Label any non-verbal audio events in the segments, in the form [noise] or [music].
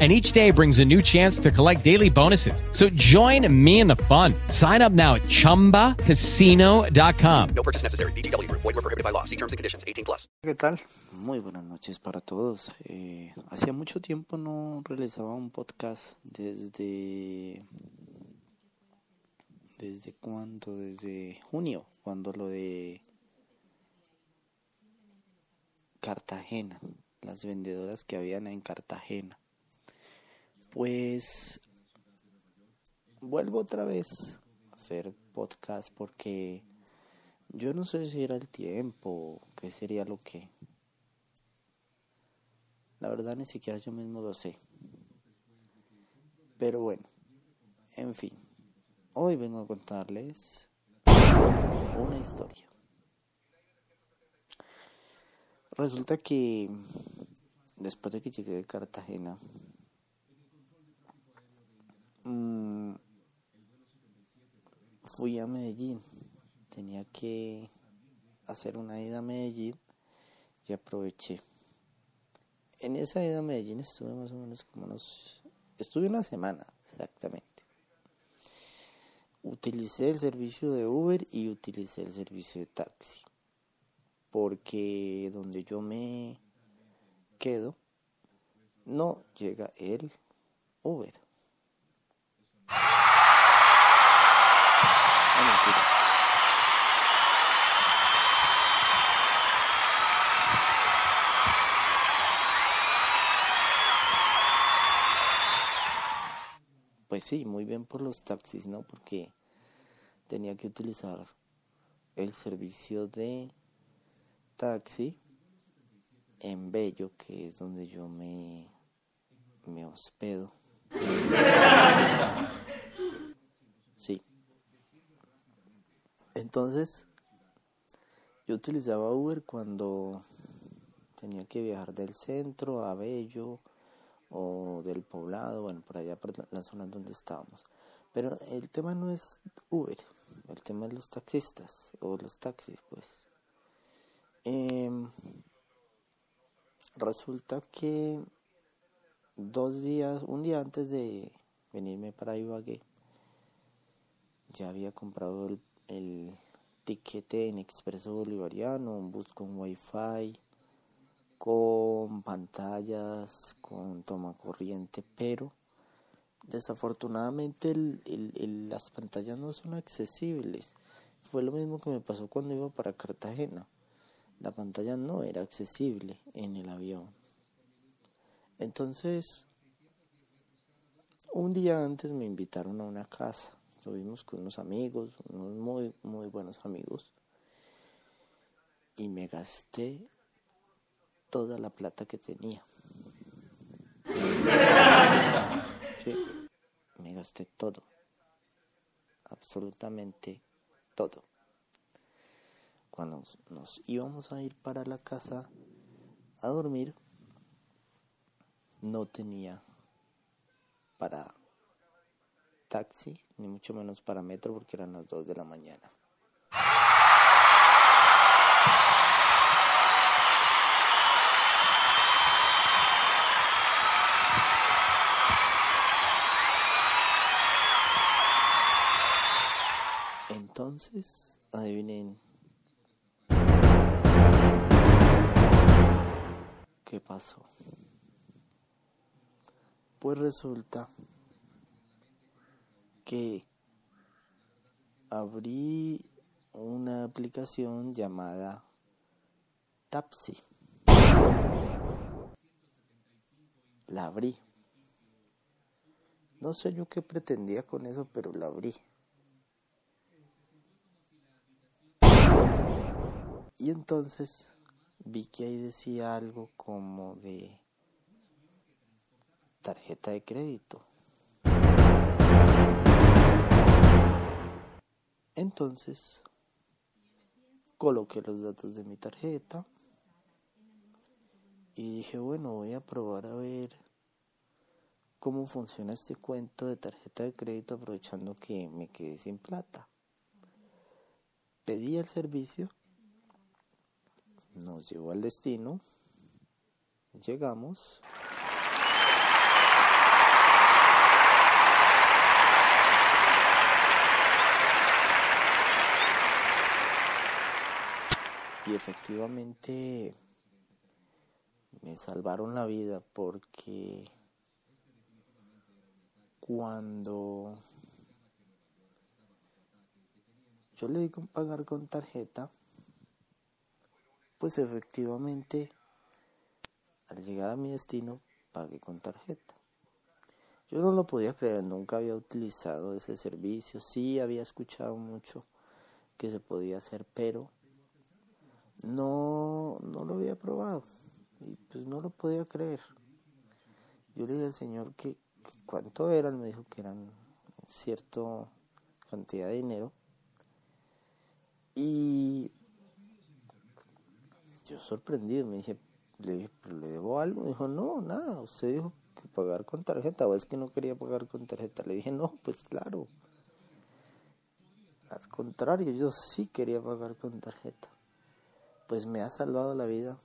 and each day brings a new chance to collect daily bonuses. So join me in the fun. Sign up now at ChumbaCasino.com. No purchase necessary. BGW. Void were prohibited by law. See terms and conditions. 18 plus. ¿Qué tal? Muy buenas noches para todos. Eh, hacía mucho tiempo no realizaba un podcast desde... ¿Desde cuándo? Desde junio, cuando lo de... Cartagena, las vendedoras que habían en Cartagena pues vuelvo otra vez a hacer podcast porque yo no sé si era el tiempo, qué sería lo que. La verdad ni siquiera yo mismo lo sé. Pero bueno, en fin, hoy vengo a contarles una historia. Resulta que después de que llegué de Cartagena, fui a Medellín. Tenía que hacer una ida a Medellín y aproveché. En esa ida a Medellín estuve más o menos como unos... Estuve una semana, exactamente. Utilicé el servicio de Uber y utilicé el servicio de taxi. Porque donde yo me quedo, no llega el Uber. Pues sí, muy bien por los taxis, ¿no? Porque tenía que utilizar el servicio de taxi en Bello, que es donde yo me, me hospedo. [laughs] Entonces, yo utilizaba Uber cuando tenía que viajar del centro a Bello o del poblado, bueno, por allá, por la zona donde estábamos. Pero el tema no es Uber, el tema es los taxistas o los taxis, pues. Em, resulta que dos días, un día antes de venirme para Ibagué, ya había comprado el el tiquete en Expreso Bolivariano, un bus con wifi, con pantallas, con toma corriente, pero desafortunadamente las pantallas no son accesibles. Fue lo mismo que me pasó cuando iba para Cartagena. La pantalla no era accesible en el avión. Entonces, un día antes me invitaron a una casa Estuvimos con unos amigos, unos muy, muy buenos amigos. Y me gasté toda la plata que tenía. [laughs] Me gasté todo. Absolutamente todo. Cuando nos íbamos a ir para la casa a dormir, no tenía para taxi, ni mucho menos para metro, porque eran las 2 de la mañana. Entonces, adivinen qué pasó. Pues resulta que abrí una aplicación llamada Tapsi. La abrí. No sé yo qué pretendía con eso, pero la abrí. Y entonces vi que ahí decía algo como de tarjeta de crédito. Entonces coloqué los datos de mi tarjeta y dije, bueno, voy a probar a ver cómo funciona este cuento de tarjeta de crédito aprovechando que me quedé sin plata. Pedí el servicio, nos llevó al destino, llegamos. Y efectivamente me salvaron la vida porque cuando yo le di con pagar con tarjeta, pues efectivamente al llegar a mi destino pagué con tarjeta. Yo no lo podía creer, nunca había utilizado ese servicio, sí había escuchado mucho que se podía hacer, pero no, no lo había probado y pues no lo podía creer. Yo le dije al Señor que, cuánto eran, me dijo que eran cierta cantidad de dinero y yo sorprendido me dije, le dije, ¿le debo algo? Me dijo, no, nada, usted dijo que pagar con tarjeta, o es que no quería pagar con tarjeta. Le dije, no, pues claro. Al contrario, yo sí quería pagar con tarjeta pues me ha salvado la vida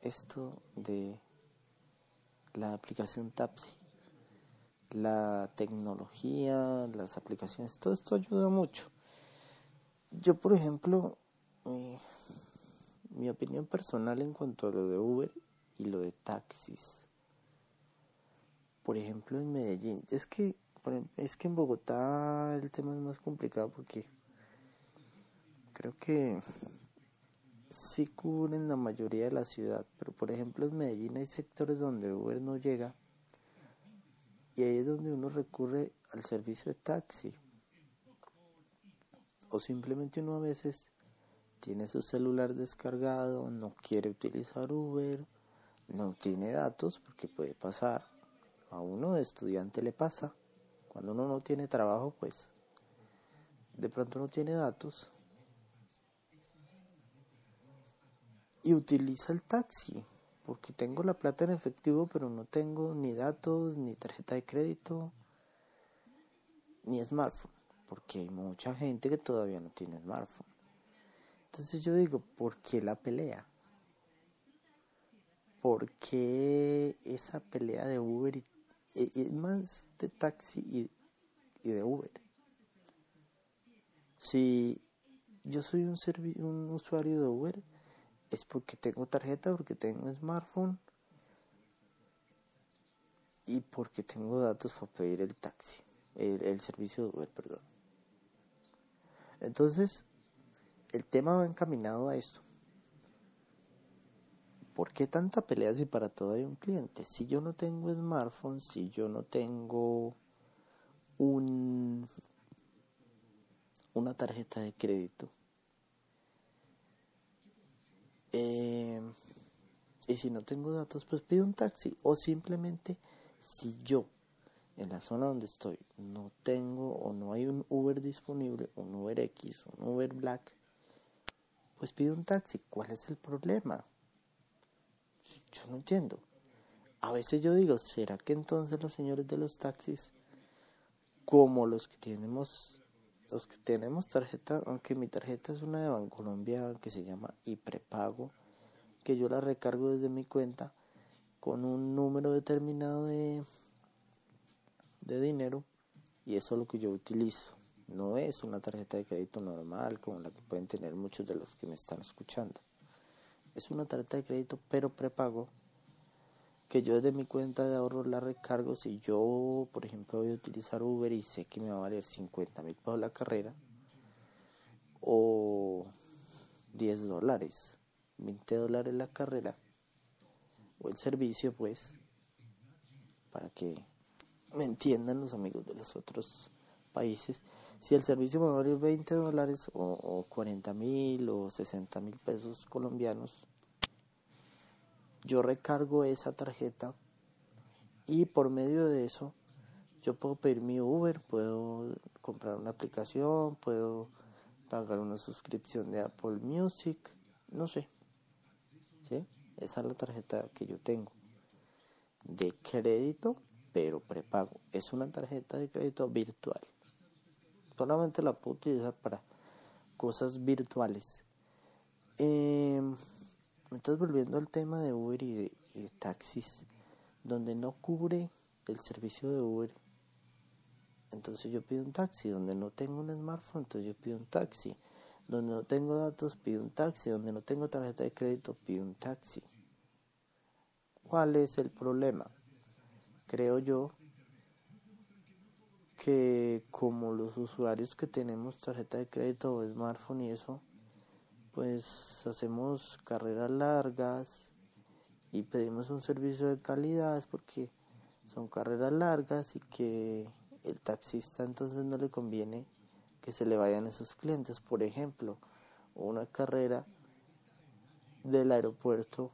esto de la aplicación Tapsi. La tecnología, las aplicaciones, todo esto ayuda mucho. Yo, por ejemplo, mi, opinión personal en cuanto a lo de Uber y lo de taxis. Por ejemplo, en Medellín, es que es que en Bogotá el tema es más complicado porque creo que sí cubren la mayoría de la ciudad, pero por ejemplo en Medellín hay sectores donde Uber no llega y ahí es donde uno recurre al servicio de taxi. O simplemente uno a veces tiene su celular descargado, no quiere utilizar Uber, no tiene datos porque puede pasar. A uno de estudiante le pasa. Cuando uno no tiene trabajo, pues de pronto no tiene datos y utiliza el taxi, porque tengo la plata en efectivo, pero no tengo ni datos, ni tarjeta de crédito, ni smartphone, porque hay mucha gente que todavía no tiene smartphone. Entonces yo digo, ¿por qué la pelea? ¿Por qué esa pelea de Uber y, es más de taxi y, y, de Uber? Si yo soy un, un usuario de Uber, es porque tengo tarjeta, porque tengo smartphone y porque tengo datos para pedir el taxi, el, servicio de Uber, perdón. Entonces, el tema va encaminado a esto. ¿Por qué tanta pelea si para todo hay un cliente? Si yo no tengo smartphone, si yo no tengo un, una tarjeta de crédito, eh, y si no tengo datos, pues pido un taxi. O simplemente, si yo en la zona donde estoy no tengo o no hay un Uber disponible, un Uber X, un Uber Black, pues pido un taxi. ¿Cuál es el problema? Yo no entiendo. A veces yo digo, ¿será que entonces los señores de los taxis, como los que tenemos los que tenemos tarjeta, aunque mi tarjeta es una de Bancolombia que se llama y prepago, que yo la recargo desde mi cuenta con un número determinado de, de dinero y eso es lo que yo utilizo. No es una tarjeta de crédito normal como la que pueden tener muchos de los que me están escuchando. Es una tarjeta de crédito pero prepago que yo desde mi cuenta de ahorro la recargo si yo, por ejemplo, voy a utilizar Uber y sé que me va a valer 50 mil pesos la carrera o 10 dólares. 20 dólares la carrera o el servicio, pues, para que me entiendan los amigos de los otros países. Si el servicio me vale 20 dólares o, o 40 mil o 60 mil pesos colombianos, yo recargo esa tarjeta y por medio de eso yo puedo pedir mi Uber, puedo comprar una aplicación, puedo pagar una suscripción de Apple Music, no sé. ¿Sí? Esa es la tarjeta que yo tengo de crédito, pero prepago. Es una tarjeta de crédito virtual. Solamente la puedo utilizar para cosas virtuales. Em, entonces, volviendo al tema de Uber y de taxis, donde no cubre el servicio de Uber entonces yo pido un taxi. Donde no tengo un smartphone, entonces yo pido un taxi. Donde no tengo datos, pido un taxi. Donde no tengo tarjeta de crédito, pido un taxi. ¿Cuál es el problema? Creo yo que como los usuarios que tenemos tarjeta de crédito o smartphone y eso, pues hacemos carreras largas y pedimos un servicio de calidad porque son carreras largas y que el taxista entonces no le conviene que se le vayan esos clientes. Por ejemplo, una carrera del aeropuerto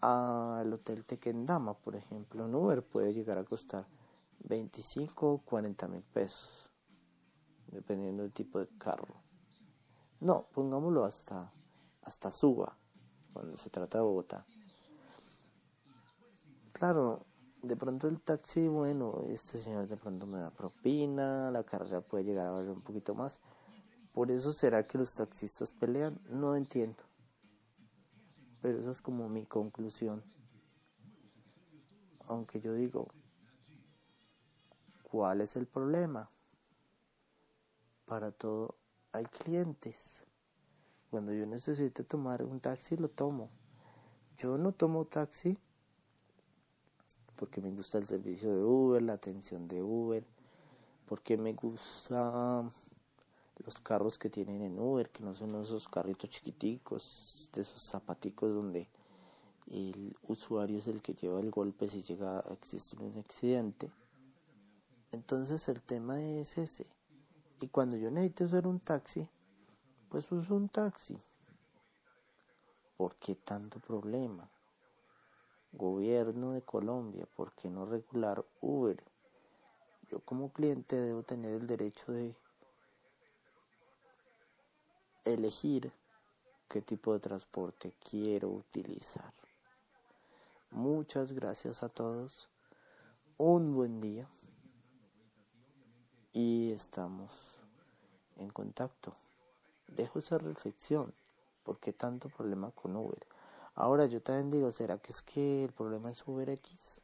al hotel Tequendama, por ejemplo, en Uber puede llegar a costar 25 o 40 mil pesos, dependiendo del tipo de carro. No, pongámoslo hasta, hasta Suba, cuando se trata de Bogotá. Claro, de pronto el taxi, bueno, este señor de pronto me da propina, la carrera puede llegar a valer un poquito más. Por eso será que los taxistas pelean, no entiendo. Pero eso es como mi conclusión. Aunque yo digo, ¿cuál es el problema? Para todo hay clientes. Cuando yo necesite tomar un taxi, lo tomo. Yo no tomo taxi porque me gusta el servicio de Uber, la atención de Uber, porque me gusta los carros que tienen en Uber, que no son esos carritos chiquiticos, de esos zapaticos donde el usuario es el que lleva el golpe si llega a existir un accidente. Entonces el tema es ese. Y cuando yo necesito usar un taxi, pues uso un taxi. ¿Por qué tanto problema? Gobierno de Colombia, ¿por qué no regular Uber? Yo como cliente debo tener el derecho de elegir qué tipo de transporte quiero utilizar. Muchas gracias a todos. Un buen día. Y estamos en contacto. Dejo esa reflexión. ¿Por qué tanto problema con Uber? Ahora yo también digo, ¿será que es que el problema es UberX?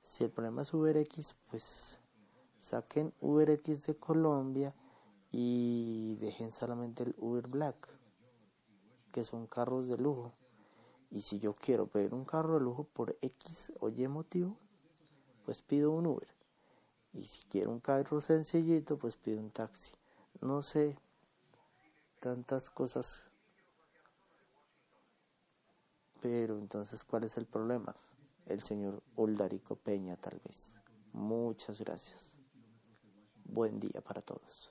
Si el problema es UberX, pues saquen UberX de Colombia y dejen solamente el Uber Black, que son carros de lujo. Y si yo quiero pedir un carro de lujo por X o Y motivo, pues pido un Uber. Y si quiero un carro sencillito, pues pido un taxi. No sé, tantas cosas pero entonces, ¿cuál es el problema? El señor Uldarico Peña, tal vez. Muchas gracias. Buen día para todos.